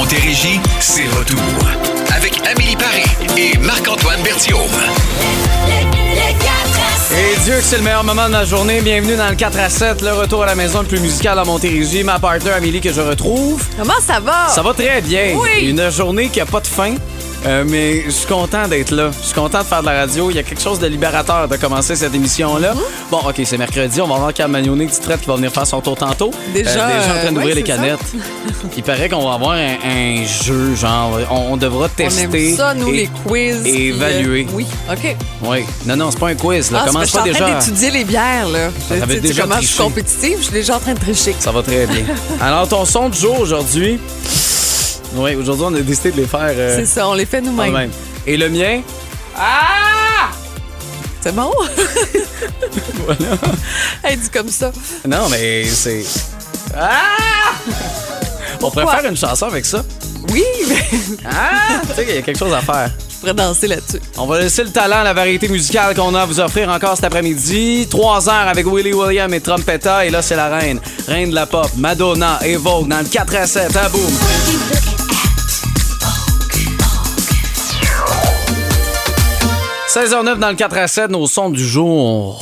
Montérégie, c'est retour. Avec Amélie Paris et Marc-Antoine Berthiaume. Et Dieu que c'est le meilleur moment de la journée. Bienvenue dans le 4 à 7, le retour à la maison le plus musical à Montérégie. Ma partner Amélie que je retrouve. Comment ça va? Ça va très bien. Oui. Une journée qui a pas de fin. Euh, mais je suis content d'être là. Je suis content de faire de la radio. Il y a quelque chose de libérateur de commencer cette émission-là. Bon, OK, c'est mercredi. On va voir Cam Magnoné qui traite qui va venir faire son tour tantôt. Déjà, déjà en train euh, d'ouvrir ouais, les ça. canettes. Il paraît qu'on va avoir un, un jeu, genre, on, on devra On tester. aime ça, nous, et- les quiz. et puis, évaluer. euh, oui, OK. Oui. Non, non, c'est pas un quiz. Là. Ah, Commence pas je suis en déjà. train d'étudier les bières, là. Tu sais déjà comment je suis compétitive, je suis déjà en train de tricher. Ça va très bien. Alors, ton son du jour aujourd'hui. Oui, aujourd'hui, on a décidé de les faire euh, C'est ça, on les fait nous-mêmes. Et le mien? Ah! C'est bon? Voilà. Elle dit comme ça. Non, mais c'est. Ah! On pourrait faire une chanson avec ça. Oui, mais Ah! tu sais qu'il y a quelque chose à faire. je pourrais danser là-dessus. On va laisser le talent, la variété musicale qu'on a à vous offrir encore cet après-midi. Trois heures avec Willie William et Trompetta. Et là, c'est la reine. Reine de la pop. Madonna et Vogue dans le 4 à 7. À boum! 16h09 dans le 4 à 7, nos sons du jour.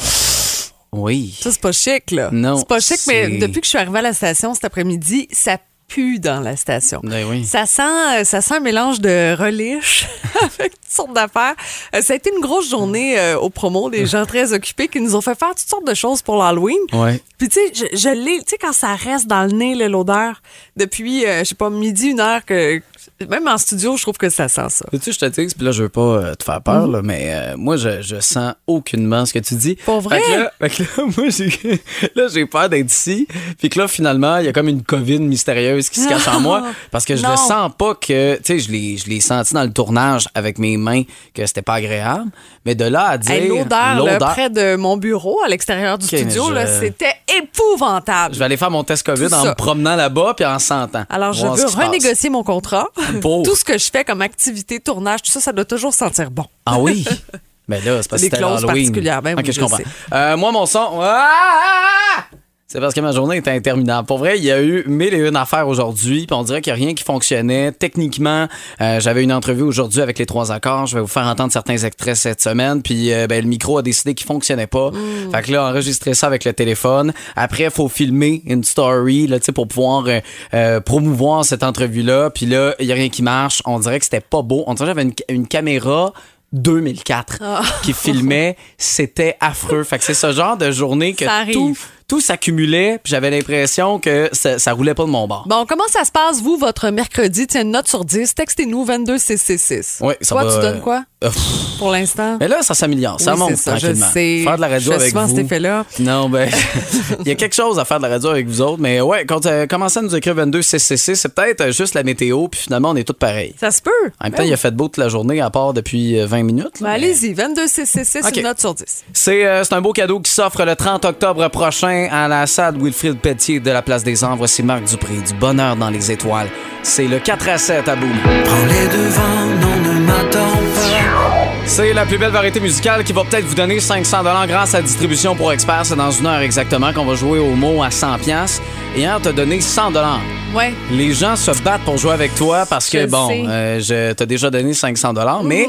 Oui. Ça, c'est pas chic, là. Non, C'est pas chic, mais depuis que je suis arrivée à la station cet après-midi, ça pue dans la station. Ben oui. Ça sent, euh, ça sent un mélange de relish avec toutes sortes d'affaires. Euh, ça a été une grosse journée euh, au promo, des gens très occupés qui nous ont fait faire toutes sortes de choses pour l'Halloween. Ouais. Puis tu sais, je, je l'ai, tu sais quand ça reste dans le nez l'odeur depuis, euh, je sais pas midi une heure que même en studio, je trouve que ça sent ça. Tu sais, je te dis, puis là, je veux pas euh, te faire peur, là, mais euh, moi, je, je sens aucunement ce que tu dis. Pour vrai? Fait que là, fait que là, moi, j'ai, là, j'ai peur d'être ici. Puis que là, finalement, il y a comme une COVID mystérieuse qui se cache en moi. Parce que je Non. le sens pas que, tu sais, je l'ai, je l'ai senti dans le tournage avec mes mains que c'était pas agréable. Mais de là à dire. Hey, l'odeur près de mon bureau à l'extérieur du studio, je- là, c'était épouvantable. Je vais aller faire mon test COVID en me promenant là-bas puis en sentant. Alors, je veux passe. renégocier mon contrat. Tout ce que je fais comme activité, tournage, tout ça, ça doit toujours sentir bon. Ah oui? Mais là, c'est parce que c'était Halloween. particulières, ben ok, oui, je je comprends. Euh, moi, mon son. Ah! C'est parce que ma journée était interminable. Pour vrai, il y a eu mille et une affaires aujourd'hui, puis on dirait qu'il n'y a rien qui fonctionnait. Techniquement, euh, j'avais une entrevue aujourd'hui avec les trois accords. Je vais vous faire entendre certains extraits cette semaine, puis euh, ben, le micro a décidé qu'il fonctionnait pas. Mm. Fait que là, enregistrer ça avec le téléphone. Après, il faut filmer une story là, tu sais, pour pouvoir euh, euh, promouvoir cette entrevue-là. Puis là, il n'y a rien qui marche. On dirait que c'était pas beau. On dirait que j'avais une, une caméra 2004 Ah. qui filmait, c'était affreux. Fait que c'est ce genre de journée que Ça arrive. tout, tout s'accumulait, puis j'avais l'impression que ça, ça roulait pas de mon bord. Bon, comment ça se passe, vous, votre mercredi? Tiens, une note sur 10. Textez-nous 22666. Oui, ça Toi, va, tu donnes euh, quoi? Euh, pour l'instant? mais là, ça s'améliore, ça monte ça, je tranquillement. sais. Faire de la radio Je fais avec souvent vous. cet effet-là. Non, ben, il y a quelque chose à faire de la radio avec vous autres, mais ouais, quand euh, commencez à nous écrire 22666, c'est peut-être euh, juste la météo, puis finalement, on est tous pareils. Ça se peut. En même temps, il a fait beau toute la journée, à part depuis euh, 20 minutes. là, Ben, mais- allez-y, 22666, Ok. une note sur 10. C'est euh, c'est un beau cadeau qui s'offre le 30 octobre prochain à la salle Wilfrid Pelletier de la Place des Anges. Voici Marc Dupré, du bonheur dans les étoiles. C'est le 4 à 7 à Boom. Prends les devants, non, ne m'attends pas. C'est la plus belle variété musicale qui va peut-être vous donner 500 grâce à Distribution pour Experts. C'est dans une heure exactement qu'on va jouer au mot à 100 pièces. Et hier, t'as donné 100 Ouais. Les gens se battent pour jouer avec toi parce que, Je bon, euh, je t'ai déjà donné 500 mais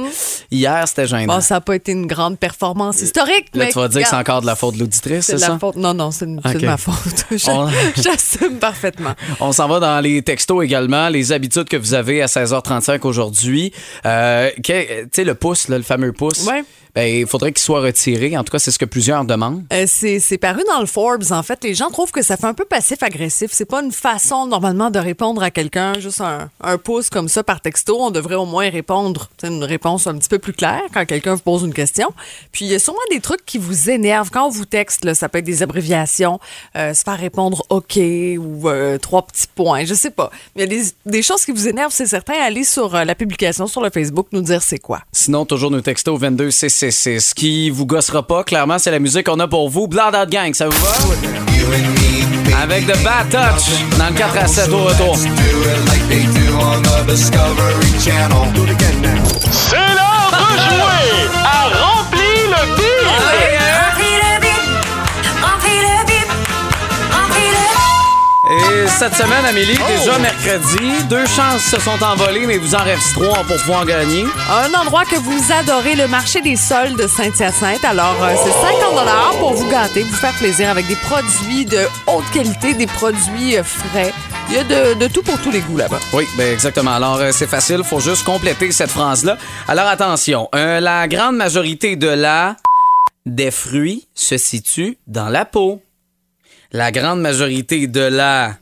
hier, c'était gênant. Bon, ça n'a pas été une grande performance historique, Là, mais. tu vas dire que c'est encore de la faute de l'auditrice, C'est ça? la faute. Non, non, c'est une- c'est Ok. de ma faute. Je- On- J'assume parfaitement. On s'en va dans les textos également, les habitudes que vous avez à 16h35 aujourd'hui. Euh, tu sais, le pouce, là, le fameux pouce, Ouais. ben, il faudrait qu'il soit retiré. En tout cas, c'est ce que plusieurs demandent. Euh, c'est paru dans le Forbes. En fait, les gens trouvent que ça fait un peu passif-agressif. C'est pas une façon normalement de répondre à quelqu'un, juste un, un pouce comme ça par texto. On devrait au moins répondre, tu sais, une réponse un petit peu plus claire quand quelqu'un vous pose une question. Puis il y a sûrement des trucs qui vous énervent quand on vous texte. Là, ça peut être des abréviations, euh, se faire répondre OK ou euh, trois petits points, je sais pas. Mais il y a des, des choses qui vous énervent, c'est certain. Allez sur euh, la publication sur le Facebook nous dire c'est quoi. Sinon, toujours nos textos 22 666. Ce qui vous gossera pas, clairement, c'est la musique qu'on a pour vous. Blood Out Gang, ça vous va? Avec The Bad Touch dans le 4 à 7 au retour. C'est l'heure de jouer à Remplir le bide. Et cette semaine, Amélie. Déjà mercredi. Deux chances se sont envolées, mais vous en reste trois pour pouvoir gagner. Un endroit que vous adorez, le marché des soldes de Saint-Hyacinthe. Alors, euh, c'est 50 pour vous gâter, vous faire plaisir avec des produits de haute qualité, des produits euh, frais. Il y a de, de tout pour tous les goûts là-bas. Oui, ben exactement. Alors, euh, c'est facile. faut juste compléter cette phrase-là. Alors, attention. Euh, la grande majorité de la des fruits se situe dans la peau. La grande majorité de la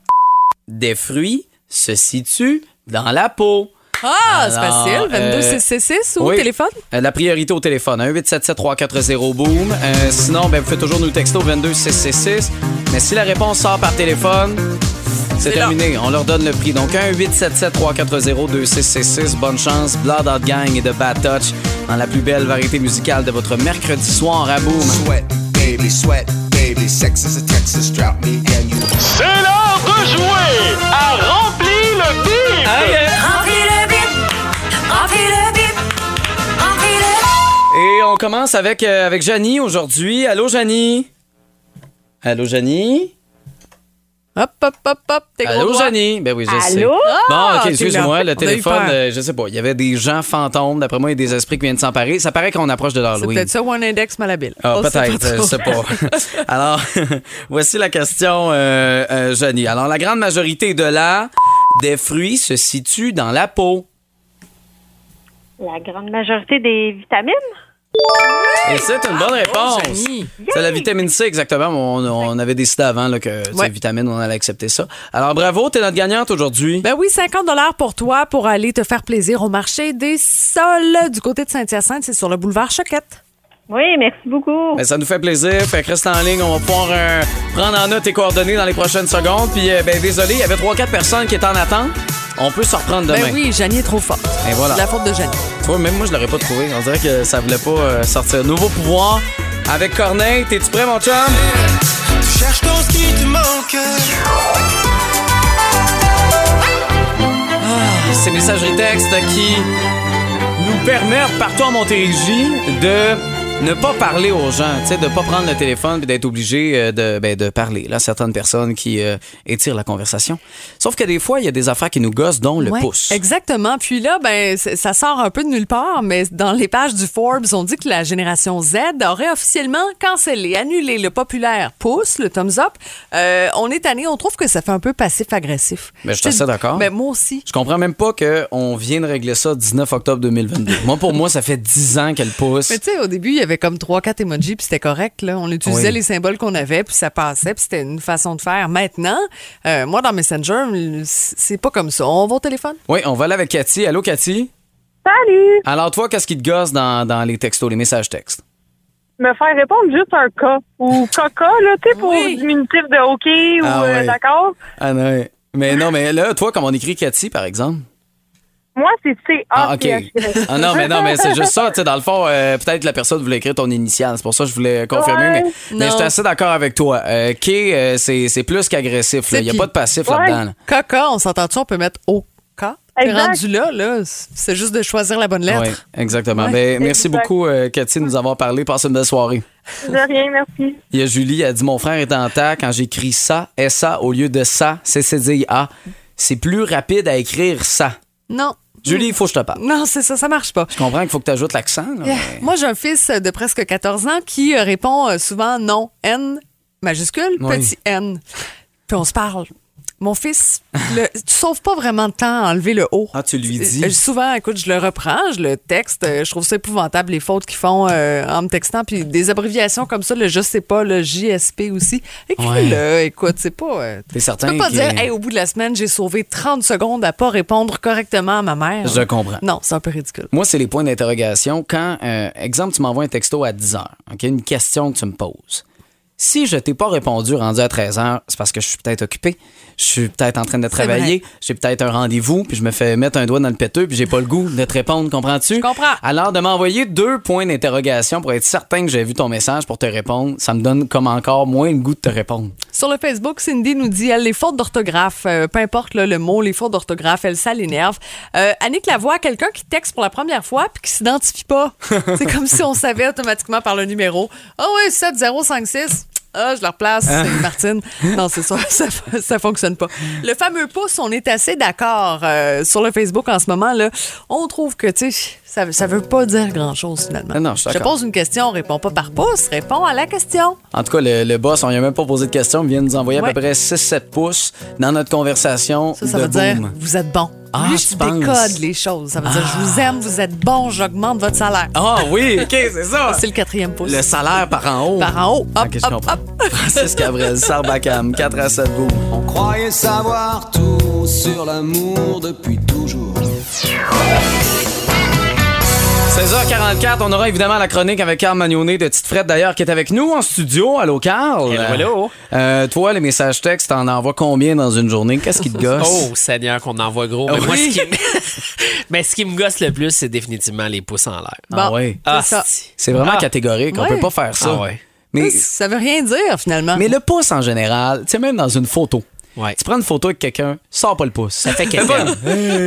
des fruits se situe dans la peau. Ah, c'est facile. euh, 22666 ou oui. téléphone? Euh, La priorité au téléphone, 1 877 340 boom. Euh, sinon, ben, vous faites toujours nous texto 22666. Mais si la réponse sort par téléphone, c'est là. terminé. On leur donne le prix. Donc 1 877 340 2666. Bonne chance. Blood Out Gang et de Bad Touch dans la plus belle variété musicale de votre mercredi soir à boom. Sweat, baby, sweat, baby. Sex is a Texas drought me and you. C'est de jouer à Rempli le bip! Remplis le bip, remplis le bip, remplis le Et on commence avec, euh, avec Janie aujourd'hui. Allô, Janie? Allô, Janie? Hop, hop, hop, hop. Allô. Janie? Ben oui, je sais. Allô? Bon, Ah, ok, t'es excuse-moi, le téléphone, euh, je sais pas, il y avait des gens fantômes, d'après moi, il y a des esprits qui viennent s'emparer. Ça paraît qu'on approche de C'est l'Halloween. peut-être ça ou un index malhabile. Ah, peut-être, je sais pas. Alors, voici la question, euh, euh, Janie. Alors, la grande majorité de la des fruits se situe dans la peau. La grande majorité des vitamines? Et c'est une bonne réponse. Janie. C'est la vitamine C, exactement. On, on avait décidé avant là, que Ouais. ces vitamines, on allait accepter ça. Alors, bravo, t'es notre gagnante aujourd'hui. Ben oui, 50 pour toi pour aller te faire plaisir au marché des sols du côté de Saint-Hyacinthe. C'est sur le boulevard Choquette. Oui, merci beaucoup. Ben, ça nous fait plaisir. Fait que reste en ligne. On va pouvoir euh, prendre en note tes coordonnées dans les prochaines secondes. Puis, euh, ben, désolé, il y avait 3-4 personnes qui étaient en attente. On peut se reprendre demain. Ben oui, Janie est trop forte. Et voilà. C'est la faute de Janie. Tu vois, même moi, je l'aurais pas trouvé. On dirait que ça voulait pas euh, sortir. Nouveau pouvoir avec Corneille. T'es-tu prêt, mon chum? Tu cherches dans ce qui te manque. Ces messageries textes qui nous permettent, partout en Montérégie, de ne pas parler aux gens, tu sais, de pas prendre le téléphone et d'être obligé euh, de, ben, de parler. Là, certaines personnes qui euh, étirent la conversation. Sauf que des fois, il y a des affaires qui nous gossent, dont le Ouais, pouce. Exactement. Puis là, ben, ça sort un peu de nulle part, mais dans les pages du Forbes, on dit que la génération Z aurait officiellement cancellé, annulé le populaire pouce, le thumbs up. Euh, on est tanné, on trouve que ça fait un peu passif-agressif. Ben, je suis assez d'accord. Ben, moi aussi. Je comprends même pas qu'on vient de régler ça 19 octobre 2022. moi, pour moi, ça fait 10 ans qu'elle pousse. Mais tu sais, au début, il y avait comme 3-4 emojis, puis c'était correct. Là. On utilisait Oui. les symboles qu'on avait, puis ça passait, puis c'était une façon de faire. Maintenant, euh, moi, dans Messenger, c'est pas comme ça. On va au téléphone? Oui, on va aller avec Cathy. Allô, Cathy? Salut! Alors, toi, qu'est-ce qui te gosse dans, dans les textos, les messages textes? Me faire répondre juste un cas ou caca, là, tu sais, pour Oui. diminutif de OK ou Ah euh, d'accord? Ah non. Mais non, mais là, toi, comme on écrit Cathy, par exemple? Moi, c'est C. Ah, A, OK. C, H, Y. Ah non, mais non, mais c'est juste ça. Tu sais, dans le fond, euh, peut-être la personne voulait écrire ton initial. C'est pour ça que je voulais confirmer. Ouais. Mais, mais Non. j'étais assez d'accord avec toi. Euh, K, euh, c'est c'est plus qu'agressif. Il n'y a pas de passif Ouais. là-dedans. là. Caca, on s'entend-tu? On peut mettre Exact. rendu là, là. C'est juste de choisir la bonne lettre. Oui, exactement. Ouais. Ben, merci Exact. beaucoup, euh, Cathy, de nous avoir parlé. Passez une belle soirée. De rien, merci. Il y a Julie, elle dit Mon frère est en temps quand j'écris ça, SA au lieu de ça, CCDIA. C'est plus rapide à écrire ça. Non. Julie, il faut que je te parle. Non, c'est ça, ça marche pas. Je comprends qu'il faut que tu ajoutes l'accent. là, mais- Moi, j'ai un fils de presque 14 ans qui euh, répond euh, souvent non, N majuscule, Oui. petit N. Puis on se parle. Mon fils, le, tu sauves pas vraiment de temps à enlever le O. Ah, tu lui dis? Euh, Souvent, écoute, je le reprends, je le texte. euh, Je trouve ça épouvantable, les fautes qu'ils font euh, en me textant. Puis des abréviations comme ça, le je sais pas, le JSP aussi. Écris-le, écoute, c'est pas. T'es tu certain peux pas que- dire, hey, au bout de la semaine, j'ai sauvé 30 secondes à pas répondre correctement à ma mère. Je comprends. Non, c'est un peu ridicule. Moi, c'est les points d'interrogation. Quand, euh, exemple, tu m'envoies un texto à 10 heures, OK, une question que tu me poses. Si je t'ai pas répondu rendu à 13 heures, c'est parce que je suis peut-être occupé, je suis peut-être en train de travailler, j'ai peut-être un rendez-vous, puis je me fais mettre un doigt dans le péteux, puis j'ai pas le goût de te répondre, comprends-tu? Je comprends. Alors, de m'envoyer deux points d'interrogation pour être certain que j'ai vu ton message pour te répondre, ça me donne comme encore moins le goût de te répondre. Sur le Facebook, Cindy nous dit elle, les fautes d'orthographe, euh, peu importe là, le mot, les fautes d'orthographe, elle, ça l'énerve. Euh, Annick Lavoie, quelqu'un qui texte pour la première fois puis qui s'identifie pas. C'est comme si on savait automatiquement par le numéro. Ah oui, 7056. Ah, je la replace, Hein? c'est Martine. Non, c'est ça, ça, ça fonctionne pas. Le fameux pouce, on est assez d'accord euh, sur le Facebook en ce moment. là. On trouve que, tu sais, ça, ça veut pas dire grand-chose finalement. Ah non, je je pose une question, réponds pas par pouce, réponds à la question. En tout cas, le, le boss, on lui a même pas posé de questions, il vient de nous envoyer à peu près 6-7 pouces dans notre conversation. Ça, ça de veut dire boom. vous êtes bon. Ah, Lui, tu je décode les choses. Ça veut dire je vous aime, vous êtes bon, j'augmente votre salaire. Ah oui, OK, c'est ça. C'est le quatrième pouce. Le salaire par en haut. Par en haut. Hop, Ok, je hop, hop. Francis Cabrel, Sarbacam, 4 à 7 boum. On croyait savoir tout sur l'amour depuis toujours. 16h44, on aura évidemment la chronique avec Carl Magnonet de Tite Frette d'ailleurs qui est avec nous en studio. Allô Carl? Hello, hello. Euh, toi, les messages textes, t'en envoies combien dans une journée? Qu'est-ce qui te gosse? Oh, Seigneur, qu'on envoie gros. Mais Ah moi, ce qui, me... Mais ce qui me gosse le plus, c'est définitivement les pouces en l'air. Ah Bon, ouais. Ah, c'est C'est vraiment Ah. catégorique, on Ouais. peut pas faire ça. Ah ouais. Mais, Ça veut rien dire finalement. mais le pouce en général, tu sais, même dans une photo. Ouais. Tu prends une photo avec quelqu'un, sors pas le pouce. Ça fait quelqu'un.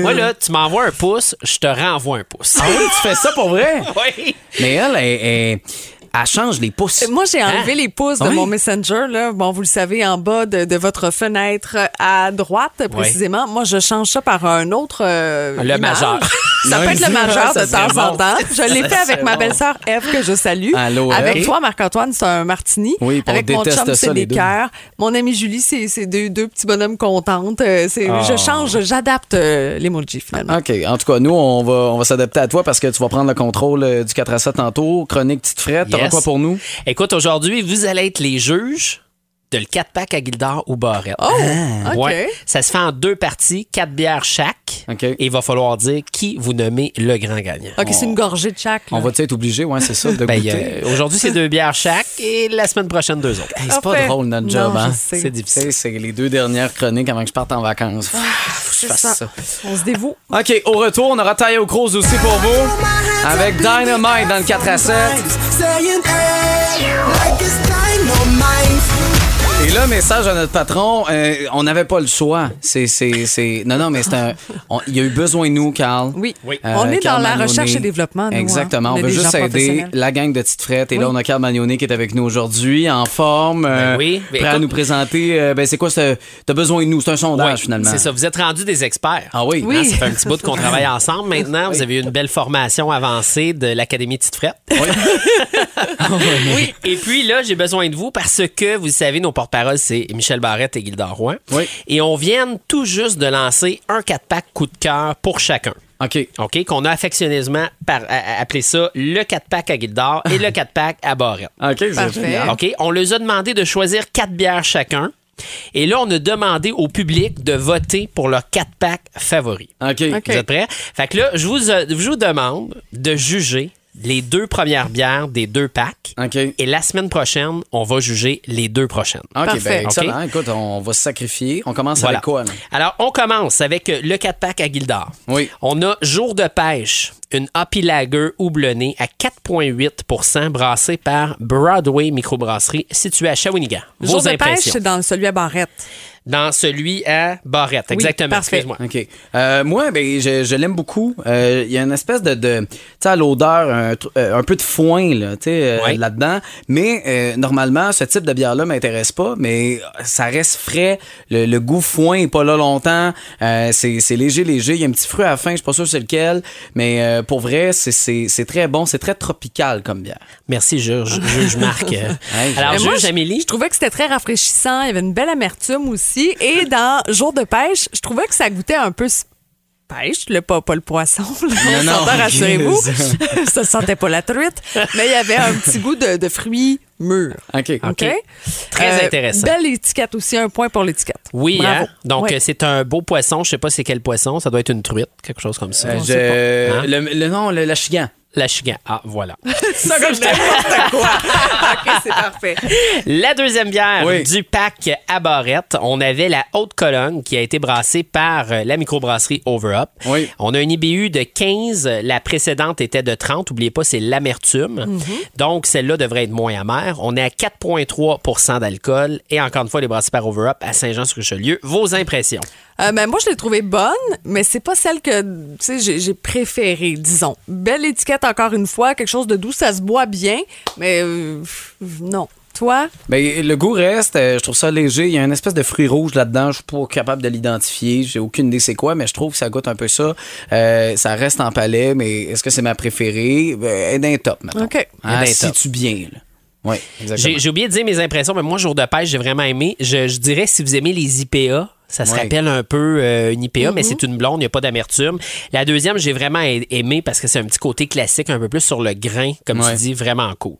Moi, là, tu m'envoies un pouce, je te renvoie un pouce. Ah oui, tu fais ça pour vrai? oui. Mais elle, elle, elle- elle change les pouces. Moi, j'ai enlevé les pouces de Oui. mon Messenger. Là. Bon, vous le savez, en bas de, de votre fenêtre à droite, précisément. Moi, je change ça par un autre. euh, Le image. majeur. Ça peut être le majeur de temps serait en bon. temps. Je l'ai fait avec ma bon. belle-sœur Eve, que je salue. Allô, avec toi, Marc-Antoine, c'est un martini. Oui, on avec mon chum, c'est des cœurs. Mon amie Julie, c'est deux, deux petits bonhommes contentes. Euh, Ah. Je change, j'adapte euh, l'emoji, finalement. OK. En tout cas, nous, on va, on va s'adapter à toi parce que tu vas prendre le contrôle euh, du 4 à 7 tantôt. Chronique petite frette. T'auras Yes. quoi pour nous? Écoute, aujourd'hui, vous allez être les juges de le 4-pack à Gildor ou Barrette. Oh, OK. Ouais. Ça se fait en deux parties, quatre bières chaque. OK. Et il va falloir dire qui vous nommez le grand gagnant. OK, c'est une gorgée de chaque. là. On va-tu être obligé? Ouais, c'est ça, de Ben, goûter. euh, Aujourd'hui, c'est deux bières chaque et la semaine prochaine, deux autres. Hey, c'est pas drôle, notre Non, job, hein? C'est Tu difficile. sais, c'est les deux dernières chroniques avant que je parte en vacances. Faut que je fasse ça. ça. On se dévoue. OK, au retour, on aura Tayo Cruz aussi pour vous. Avec Dynamite dans le 4 à 7. saying hey, like it's dynamite. Et là, message à notre patron, euh, on n'avait pas le choix. C'est, c'est, c'est... Non, non, mais c'est un... on- Il y a eu besoin de nous, Carl. Oui. Oui. Euh, on est dans la recherche et développement. nous, hein. Exactement. On On, est veut des juste gens aider professionnels. la gang de Tite Frette. Et là, on a Carl Magnonet qui est avec nous aujourd'hui, en forme. euh, Ben oui. Ben prêt à écoute- nous présenter. euh, ben, c'est quoi, ce... t'as besoin de nous? C'est un sondage, Ouais, finalement. C'est ça, vous êtes rendus des experts. Ah oui? Oui. Hein, ça fait un petit bout qu'on travaille ensemble maintenant. Vous avez eu une belle formation avancée de l'Académie Tite Frette. Oui. Et puis là, j'ai besoin de vous parce que, vous savez, nos porte-paroles, c'est Michel Barrette et Gilda Roy. Oui. Et on vient tout juste de lancer un 4-pack coup de cœur pour chacun. OK. OK? Qu'on a affectionneusement par- a- a- appelé ça le 4-pack à Gildor et le 4-pack à Barrette. OK, c'est. OK? On leur a demandé de choisir quatre bières chacun. Et là, on a demandé au public de voter pour leur 4-pack favori. OK. OK. Vous êtes prêts? Fait que là, je vous, euh, je vous demande de juger les deux premières bières des deux packs. OK. Et la semaine prochaine, on va juger les deux prochaines. OK, Parfait. ben, excellent. OK? Écoute, on va se sacrifier. On commence Voilà. avec quoi, là? Alors, on commence avec euh, le 4-pack à Gildor. Oui. On a Jour de pêche, une Happy Lager houblonnée à 4,8% brassée par Broadway Microbrasserie située à Shawinigan. Vos Jour de pêche, impressions? c'est dans celui à Barrette. Dans celui à Barrette, Oui, exactement. Excuse-moi. OK. Euh, moi, ben, je, je l'aime beaucoup. Euh, Il y a une espèce de, de tu sais, l'odeur, un, euh, un peu de foin là, tu sais, Ouais. là-dedans. Mais euh, normalement, ce type de bière-là m'intéresse pas, mais ça reste frais. Le, le goût foin est pas là longtemps. Euh, c'est c'est léger, léger. Il y a un petit fruit à la fin, je suis pas sûr c'est lequel. Mais euh, pour vrai, c'est- c'est c'est très bon. C'est très tropical comme bière. Merci, juge, juge Marc. Hey, Alors, moi, juge Amélie? Je trouvais que c'était très rafraîchissant. Il y avait une belle amertume aussi. Et dans Jour de pêche, je trouvais que ça goûtait un peu pêche, le, pas, pas le poisson. là. On Non, non, s'entend, rassurez-vous. ça sentait pas la truite. Mais il y avait un petit goût de, de fruits mûrs. OK. OK? Très intéressant. Belle étiquette aussi. Un point pour l'étiquette. Oui, Bravo. hein? donc Ouais. euh, c'est un beau poisson. Je sais pas c'est quel poisson. Ça doit être une truite, quelque chose comme ça. Euh, je- pas. Hein? le, le nom, le, la chigan. La chigan. Ah, voilà. Ça, comme je n'importe quoi? OK, c'est parfait. La deuxième bière Oui. du pack à barrette, on avait la Haute Cologne qui a été brassée par euh, la microbrasserie Over Up. Oui. On a un IBU de 15, la précédente était de 30. Oubliez pas, c'est l'amertume. Donc, celle-là devrait être moins amère. On est à 4,3% d'alcool. Et encore une fois, les brassées par Over Up à Saint-Jean-sur-Richelieu. Vos impressions? Euh, ben, moi, je l'ai trouvée bonne, mais c'est pas celle que j'ai, préférée, disons. Belle étiquette, encore une fois, quelque chose de doux, ça se boit bien, mais euh, non. toi? Ben, le goût reste, euh, je trouve ça léger. Il y a une espèce de fruit rouge là-dedans. Je suis pas capable de l'identifier. J'ai aucune idée c'est quoi, mais je trouve que ça goûte un peu ça. Euh, ça reste en palais, mais est-ce que c'est ma préférée? Ben, elle est d'un top, maintenant. OK. Ah, Elle est d'un top. si tu bien, là. Oui, exactement. J'ai j'ai oublié de dire mes impressions, mais moi, jour de pêche, j'ai vraiment aimé. Je, je dirais, si vous aimez les IPA, ça se Ouais. rappelle un peu euh, une IPA, mais c'est une blonde, il n'y a pas d'amertume. La deuxième, j'ai vraiment a- aimé parce que c'est un petit côté classique, un peu plus sur le grain, comme Ouais. tu dis, vraiment cool.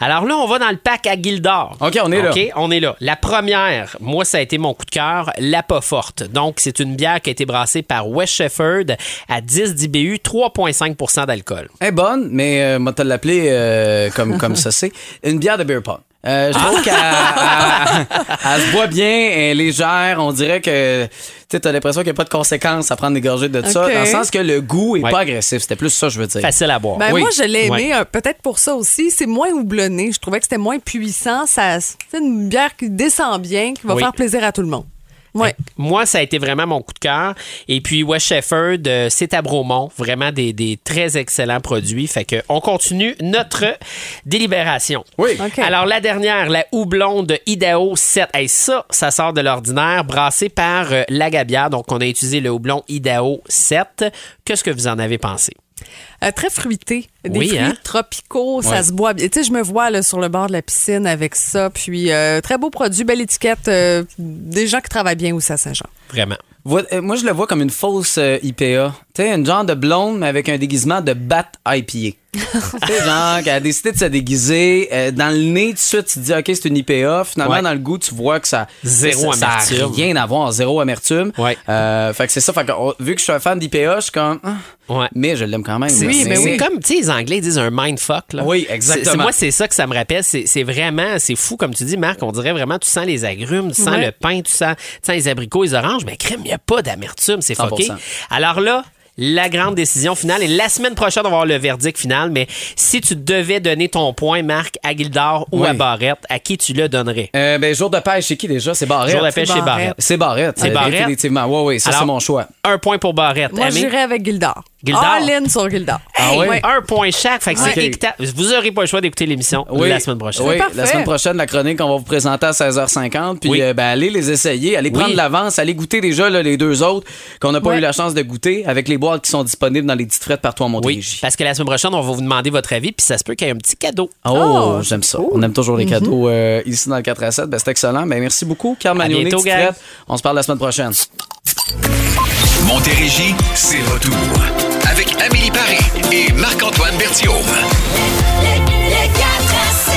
Alors là, on va dans le pack à Gildor. OK, on est là. OK, on est là. La première, moi, ça a été mon coup de cœur, la pas forte. Donc, c'est une bière qui a été brassée par West Shefford à 10 d'IBU, 3,5% d'alcool. Elle est bonne, mais euh, moi, te l'appeler euh, comme, comme ça, c'est une bière de beer pong. Euh, je trouve qu'elle elle- elle se boit bien, elle est légère. On dirait que tu as l'impression qu'il n'y a pas de conséquences à prendre des gorgées de ça, dans le sens que le goût est Ouais. pas agressif. C'était plus ça, je veux dire. Facile à boire. Ben Oui. moi, je l'ai aimé, Ouais. euh, peut-être pour ça aussi. C'est moins houblonné. Je trouvais que c'était moins puissant. Ça, c'est une bière qui descend bien, qui va Oui. faire plaisir à tout le monde. Ouais. Moi, ça a été vraiment mon coup de cœur. Et puis, West Shefford, euh, c'est à Bromont. Vraiment des, des très excellents produits. Fait que on continue notre délibération. Oui. OK. Alors, la dernière, la houblon de Idaho 7. Hey, ça, ça sort de l'ordinaire, brassé par euh, Lagabia. Donc, on a utilisé le houblon Idaho 7. Qu'est-ce que vous en avez pensé? Euh, très fruité. Des Oui, fruits hein? tropicaux, ça Ouais. se boit bien. Tu sais, je me vois là, sur le bord de la piscine avec ça. Puis, euh, très beau produit, belle étiquette. euh, des gens qui travaillent bien aussi à Saint-Jean. Vraiment. Euh, Moi, je le vois comme une fausse euh, IPA. Tu sais, une genre de blonde, mais avec un déguisement de bat IPA. tu sais, genre, qu'elle a décidé de se déguiser. euh, dans le nez, tout de suite, tu te dis, OK, c'est une IPA. Finalement, Ouais. dans le goût, tu vois que ça. Zéro ça, ça a amertume. rien à voir, zéro amertume. Ouais. Euh, fait que c'est ça. Fait que, oh, vu que je suis un fan d'IPA, je suis comme. ah, Ouais. Mais je l'aime quand même. C'est- Mais- c'est comme, tu sais, les Anglais disent un mindfuck. Là. Oui, exactement. c'est- moi, c'est ça que ça me rappelle. C'est c'est vraiment, c'est fou, comme tu dis, Marc. On dirait vraiment, tu sens les agrumes, tu sens Ouais. le pain, tu sens, tu sens les abricots, les oranges. Mais crème, il n'y a pas d'amertume. C'est 100%. fucké. Alors là, la grande décision finale. Et la semaine prochaine, on va avoir le verdict final. Mais si tu devais donner ton point, Marc, à Gildor ou Oui. à Barrette, à qui tu le donnerais? Euh, ben, jour de pêche, c'est qui déjà? C'est Barrette. Jour de pêche c'est chez Barrette. C'est Barrette. C'est Barrette? Définitivement. Oui, oui, ça, Alors, c'est mon choix. Un point pour Barrette. Moi, j'irais avec Gildor. All in sur Gildor. Ah ouais? Un point chaque. Fait que c'est Ok. équitable. Vous n'aurez pas le choix d'écouter l'émission Oui, la semaine prochaine. Oui, la semaine prochaine, la chronique, on va vous présenter à 16h50. Puis, Oui. euh, ben, allez les essayer, allez Oui. prendre l'avance, allez goûter déjà là, les deux autres qu'on n'a pas eu la chance de goûter avec les boîtes qui sont disponibles dans les petites frettes partout en Oui, Montérégie. parce que la semaine prochaine, on va vous demander votre avis, puis ça se peut qu'il y ait un petit cadeau. Oh, Oh, j'aime ça. On aime toujours les cadeaux euh, ici dans le 4 à 7. Ben, c'est excellent. Ben, merci beaucoup. Frette. On se parle la semaine prochaine. Montérégie, c'est retour. Avec Amélie Paris et Marc-Antoine Berthiaume.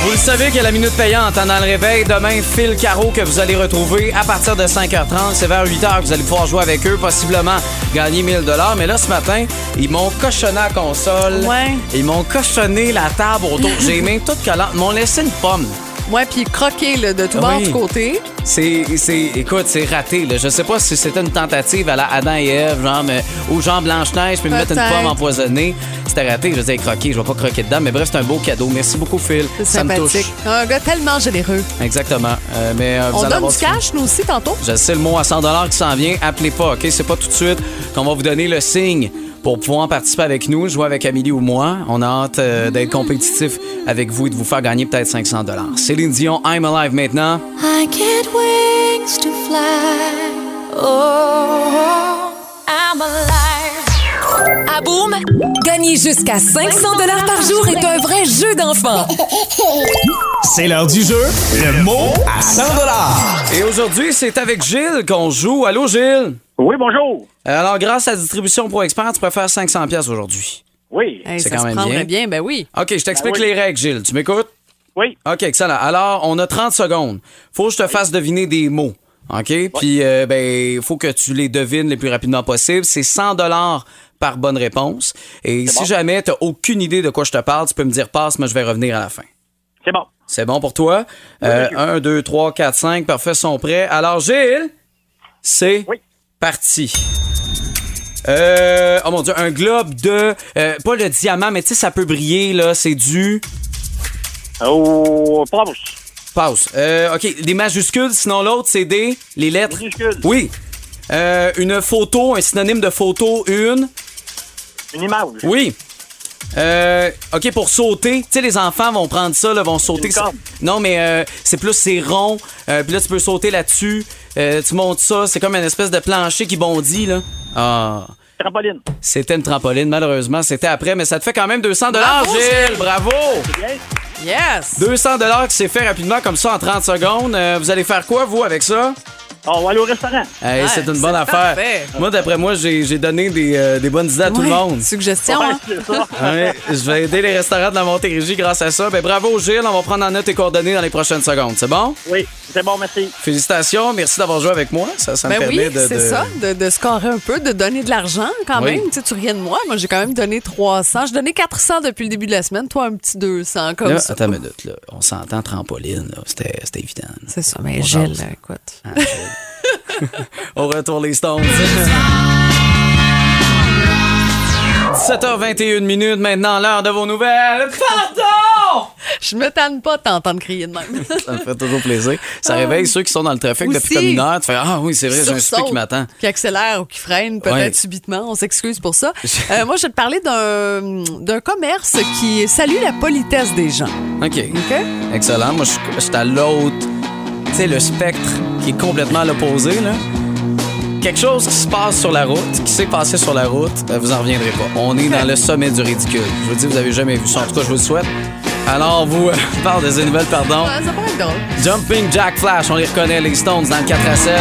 Vous le savez qu'il y a la minute payante hein, dans le réveil. Demain, Phil Caro que vous allez retrouver à partir de 5h30. C'est vers 8h que vous allez pouvoir jouer avec eux, possiblement gagner 1000 Mais là, ce matin, ils m'ont cochonné la console. Ouais. Ils m'ont cochonné la table autour. J'ai même tout collant. Ils m'ont laissé une pomme. Ouais, puis croqué là, de tout bord, Oui. de côté. C'est, c'est, écoute, c'est raté. Là. Je sais pas si c'était une tentative à la Adam et Ève, genre, mais, ou genre Blanche-Neige, puis me mettre une pomme empoisonnée. C'était raté. Je disais croquer, je vais pas croquer dedans. Mais bref, c'est un beau cadeau. Merci beaucoup, Phil. C'est Ça me touche. sympathique. Un gars tellement généreux. Exactement. Euh, mais, euh, vous On allez donne avoir du cash, nous aussi, tantôt. Je sais le mot à 100 qui s'en vient. Appelez pas, OK? C'est pas tout de suite qu'on va vous donner le signe pour pouvoir participer avec nous, jouer avec Amélie ou moi. On a hâte euh, d'être compétitif avec vous et de vous faire gagner peut-être 500 Céline Dion, I'm Alive maintenant. I get wings to fly. Oh, I'm alive. À Boom, gagner jusqu'à 500 dollars par jour est un vrai jeu d'enfant. C'est l'heure du jeu. Le mot à 100 Et aujourd'hui, c'est avec Gilles qu'on joue. Allô, Gilles? Oui, bonjour. Alors, grâce à Distribution Pro Expert, tu peux faire 500 pièces aujourd'hui. Oui. Hey, C'est quand se même prendrait bien. bien. ben oui. OK, je t'explique oui. les règles, Gilles. Tu m'écoutes? Oui. OK, excellent. Alors, on a 30 secondes. Faut que je te fasse deviner des mots. OK? Puis, euh, ben, faut que tu les devines le plus rapidement possible. C'est 100 dollars par bonne réponse. Et si bon. jamais tu aucune idée de quoi je te parle, tu peux me dire passe, mais je vais revenir à la fin. C'est bon. C'est bon pour toi? Euh, 1, 2, 3, 4, 5. Parfait, sont prêts. Alors, Gilles, c'est Oui. parti. Euh, oh mon Dieu, un globe de... euh, pas le diamant, mais tu sais, ça peut briller, là. C'est du... Oh, pause. Pause. Euh, OK, des majuscules, sinon l'autre, c'est des... Les lettres. Minuscule. Oui. Une photo, un synonyme de photo, une... Une image. Oui. Euh, OK, pour sauter, tu sais, les enfants vont prendre ça, là, vont sauter. Non, mais euh, c'est plus, c'est rond. Euh, Puis là, tu peux sauter là-dessus. Euh, tu montes ça, c'est comme une espèce de plancher qui bondit, là. Ah. Trampoline. C'était une trampoline, malheureusement. C'était après, mais ça te fait quand même 200 Bravo, Gilles! Bravo! Bien. Yes! 200 qui s'est fait rapidement comme ça en 30 secondes. Euh, vous allez faire quoi, vous, avec ça? On va aller au restaurant. Hey, Ouais, c'est une bonne affaire. parfait. Moi, d'après moi, j'ai donné des, euh, des bonnes idées à tout le monde. Suggestion, hein? je vais aider les restaurants de la Montérégie grâce à ça. Ben, bravo, Gilles. On va prendre en note tes coordonnées dans les prochaines secondes. C'est bon? Oui, c'est bon, merci. Félicitations. Merci d'avoir joué avec moi. Ça, ça me Ben oui, permet de. c'est de- ça, de, de scorer un peu, de donner de l'argent quand Oui. même. Tu sais, tu rien de moi. Moi, j'ai quand même donné 300. J'ai donné 400 depuis le début de la semaine. Toi, un petit 200 comme Là, ça. attends une minute. Là. On s'entend trampoline. C'était évident. C'est ça, mais On Gilles, écoute. Ah, Gilles. Au retour, les Stones. 17h21 minutes maintenant, l'heure de vos nouvelles. Pardon! Je me tanne pas de t'entendre crier de même. Ça me fait toujours plaisir. Ça réveille ceux qui sont dans le trafic depuis comme une heure. Tu fais Ah oui, c'est vrai, j'ai un souper qui m'attend. Qui accélère ou qui freine peut-être Ouais. subitement. On s'excuse pour ça. Euh, moi, je vais te parler d'un commerce qui salue la politesse des gens. OK. OK? Excellent. Moi, je suis à l'autre. Tu sais, le spectre qui est complètement à l'opposé, là. Quelque chose qui se passe sur la route, qui s'est passé sur la route, euh, vous en reviendrez pas. On est dans le sommet du ridicule. Je vous dis, vous avez jamais vu ça. En tout cas, je vous le souhaite. Alors, vous, euh, parle des nouvelles, pardon. Ça. Jumping Jack Flash, on les reconnaît, les Stones, dans le 4 à 7.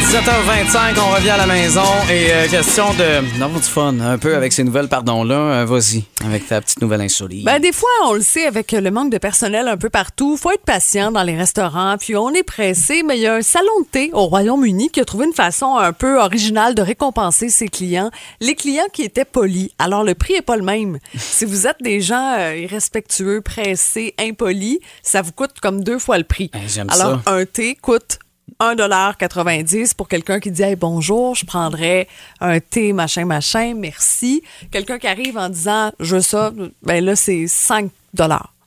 17h25, on revient à la maison et euh, question de d'avoir du fun un peu avec ces nouvelles, pardon-là. Euh, Vas-y, avec ta petite nouvelle insolite. Ben, des fois, on le sait, avec le manque de personnel un peu partout, faut être patient dans les restaurants, puis on est pressé, mais il y a un salon de thé au Royaume-Uni qui a trouvé une façon un peu originale de récompenser ses clients. Les clients qui étaient polis. Alors, le prix est pas le même. si vous êtes des gens euh, irrespectueux, pressés, impolis, ça vous coûte comme deux fois le prix. J'aime Alors, ça. un thé coûte 1,90 pour quelqu'un qui dit hey, bonjour, je prendrais un thé, machin, machin, merci. Quelqu'un qui arrive en disant je veux ça, ben là, c'est 5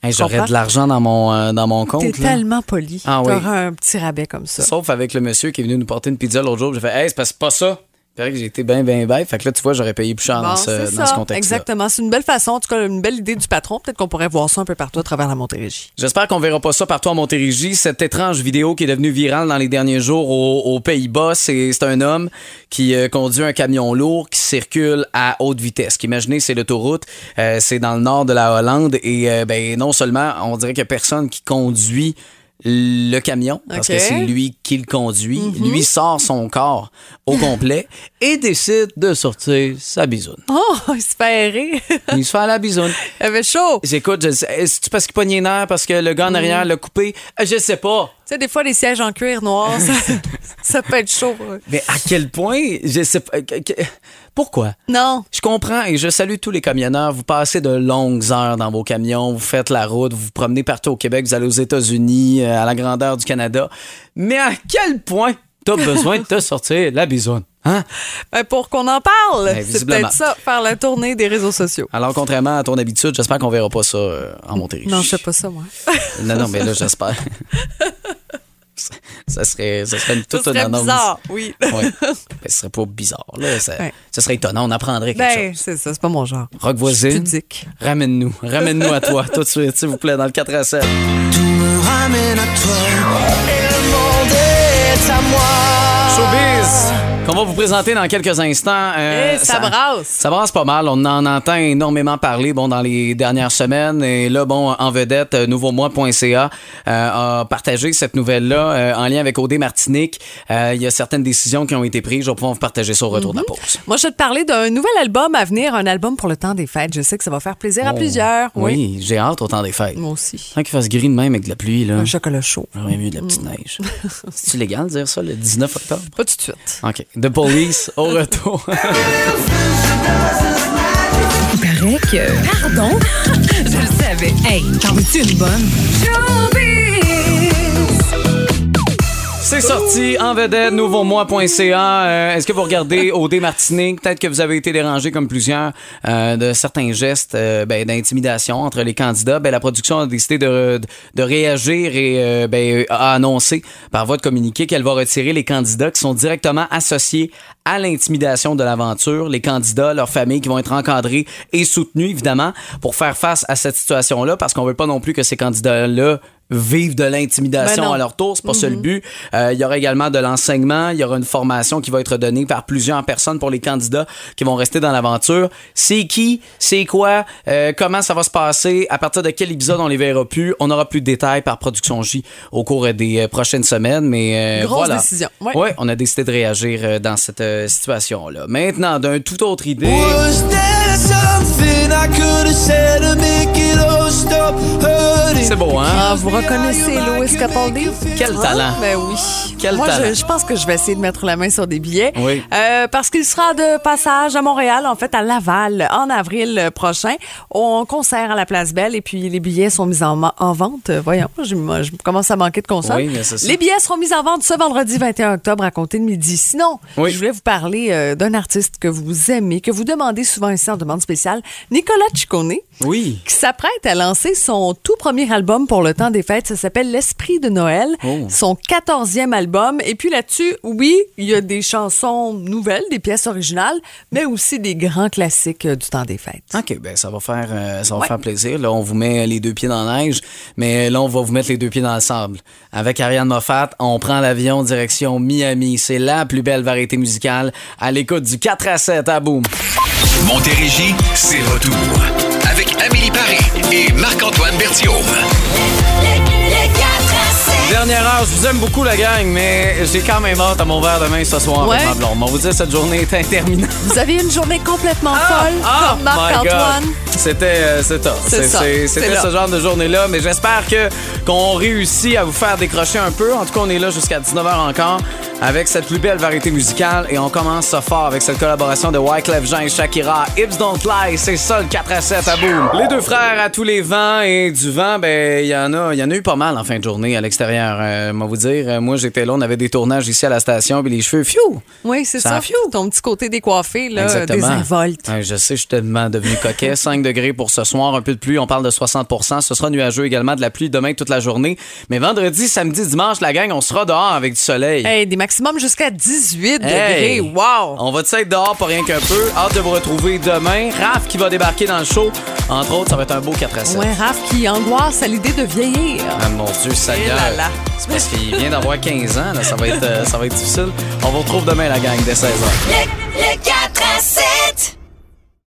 Hey, J'aurais de l'argent dans mon, euh, dans mon compte. T'es tellement poli. Ah oui. T'auras un petit rabais comme ça. Sauf avec le monsieur qui est venu nous porter une pizza l'autre jour. J'ai fait, hey, c'est pas ça. Il paraît que j'ai été bien, bien bête. Fait que là, tu vois, j'aurais payé plus cher dans ce, c'est dans ce contexte-là. Exactement. C'est une belle façon, en tout cas, une belle idée du patron. Peut-être qu'on pourrait voir ça un peu partout à travers la Montérégie. J'espère qu'on verra pas ça partout en Montérégie. Cette étrange vidéo qui est devenue virale dans les derniers jours aux, aux Pays-Bas, c'est c'est un homme qui euh, conduit un camion lourd qui circule à haute vitesse. Imaginez, c'est l'autoroute, euh, c'est dans le nord de la Hollande et euh, ben non seulement on dirait qu'il y a personne qui conduit le camion parce que c'est lui qui le conduit. Lui sort son corps au complet et décide de sortir sa bisoune. Oh, il se fait errer. Il se fait à la bisoune. il avait chaud. Sais, est-ce parce qu'il pognait les nerfs parce que le gars en arrière l'a coupé? Euh, Je sais pas. Sais, des fois, les sièges en cuir noir, ça, ça peut être chaud. Mais à quel point, je sais pas. Pourquoi? Non. Je comprends et je salue tous les camionneurs. Vous passez de longues heures dans vos camions, vous faites la route, vous vous promenez partout au Québec, vous allez aux États-Unis, euh, à la grandeur du Canada. Mais à quel point t'as besoin de te sortir la bisoune? Hein? Ben, pour qu'on en parle, Ben, c'est peut-être ça, faire la tournée des réseaux sociaux. Alors, contrairement à ton habitude, j'espère qu'on verra pas ça euh, en Montérégie. Non, je sais pas ça, moi. Non, non, mais là, j'espère. Ça serait, ça serait une toute Ça serait une annonce. bizarre, oui. Ouais. Ben, ce serait pas bizarre. Là. Ça, Ouais. ça serait étonnant. On apprendrait quelque Ben, chose. c'est ça, c'est pas mon genre. Rock voisine, ramène-nous. Ramène-nous à toi tout de suite, s'il vous plaît, dans le 4 à 7. ramène à toi et le monde est à moi. Showbiz! Qu'on va vous présenter dans quelques instants. Euh, Eh, ça brasse. Ça brasse pas mal. On en entend énormément parler bon, dans les dernières semaines. Et là, bon, en vedette, euh, nouveaumois.ca euh, a partagé cette nouvelle-là euh, en lien avec OD Martinique. Euh, Il y a certaines décisions qui ont été prises. Je vais pouvoir vous partager ça au retour de la pause. Moi, je vais te parler d'un nouvel album à venir, un album pour le temps des fêtes. Je sais que ça va faire plaisir à Oh. plusieurs. Oui. Oui, j'ai hâte au temps des fêtes. Moi aussi. Tant qu'il fasse gris de même avec de la pluie, là. Un chocolat chaud. J'aurais mieux de la petite neige. C'est-tu légal de dire ça le 19 octobre? Pas tout de suite. OK. The Police, au retour. Il paraît que. Pardon? Je le savais. Hey, t'en veux-tu une bonne? C'est sorti en vedette, nouveaumois.ca. Euh, Est-ce que vous regardez OD Martinique? Peut-être que vous avez été dérangé comme plusieurs euh, de certains gestes euh, ben, d'intimidation entre les candidats. Ben, la production a décidé de, de réagir et euh, ben, a annoncé par voie de communiqué qu'elle va retirer les candidats qui sont directement associés à l'intimidation de l'aventure. Les candidats, leurs familles qui vont être encadrés et soutenus, évidemment, pour faire face à cette situation-là parce qu'on veut pas non plus que ces candidats-là vivent de l'intimidation Ben à leur tour. C'est pas ça le but. Euh, il y aura également de l'enseignement. Il y aura une formation qui va être donnée par plusieurs personnes pour les candidats qui vont rester dans l'aventure. C'est qui? C'est quoi? Euh, comment ça va se passer? À partir de quel épisode on les verra plus? On aura plus de détails par Production J au cours des euh, prochaines semaines. Mais euh, Grosse voilà. décision, ouais. Ouais, on a décidé de réagir dans cette situation-là. Maintenant, d'un tout autre idée. Was there something I could have said to make it all stop hurting? C'est beau, hein? Ah, vous reconnaissez Louis Capaldi? Quel talent. Ben oui. Quel Moi, talent. Je, je pense que je vais essayer de mettre la main sur des billets. Oui. Euh, parce qu'il sera de passage à Montréal, en fait, à Laval, en avril prochain, au concert à la Place Belle. Et puis, les billets sont mis en, en vente. Voyons, je, commence à manquer de concerts. Oui, mais c'est ça. Les billets seront mis en vente ce vendredi 21 octobre à compter de midi. Sinon, Oui. je voulais vous parler euh, d'un artiste que vous aimez, que vous demandez souvent ici en demande spéciale, Nicolas Ciccone Oui. qui s'apprête à lancer son tout premier album pour le temps des fêtes. Ça s'appelle L'Esprit de Noël. Oh. Son 14e album. Et puis là-dessus, oui, il y a des chansons nouvelles, des pièces originales, mais aussi des grands classiques euh, du temps des fêtes. OK, ben ça va faire euh, ça va Ouais. faire plaisir. Là, on vous met les deux pieds dans la neige, mais là, on va vous mettre les deux pieds dans le sable. Avec Ariane Moffat, on prend l'avion direction Miami. C'est la plus belle variété musicale à l'écoute du 4 à 7 à boum. Montérégie, c'est retour. Avec Amélie Paris et Marc-Antoine Berthiaume. Dernière heure, je vous aime beaucoup la gang, mais j'ai quand même hâte à mon verre demain ce soir Ouais. avec ma blonde. On va vous dire cette journée est interminable. Vous avez une journée complètement folle, Ah, comme my Marc-Antoine. C'était euh, C'était ce genre de journée-là, mais j'espère que qu'on réussit à vous faire décrocher un peu. En tout cas, on est là jusqu'à 19h encore avec cette plus belle variété musicale et on commence ça fort avec cette collaboration de Wyclef Jean et Shakira. Hips Don't Lie, c'est ça le 4 à 7 à boum. Les deux frères à tous les vents et du vent, ben il y en a, il y en a eu pas mal en fin de journée à l'extérieur. Euh, moi vous dire, euh, moi j'étais là, on avait des tournages ici à la station puis les cheveux, fiou. Oui, c'est Ça ça. fiou. Ton petit côté décoiffé, là, Exactement. désinvolte. Ouais, je sais, je suis tellement devenu coquet. 5 degrés pour ce soir, un peu de pluie, on parle de 60% Ce sera nuageux également, de la pluie demain toute la journée. Mais vendredi, samedi, dimanche, la gang, on sera dehors avec du soleil. Hey, des maximums jusqu'à 18 Hey! degrés. Wow! On va être dehors pour rien qu'un peu. Hâte de vous retrouver demain. Raph qui va débarquer dans le show. Entre autres, ça va être un beau 4 à 7. Ouais, Raph qui angoisse à l'idée de vieillir. Ah, mon Dieu, ça Eh là. C'est parce qu'il vient d'avoir 15 ans. là, ça, va être, euh, ça va être difficile. On vous retrouve demain, la gang, dès 16h. Le, le 4 à 7.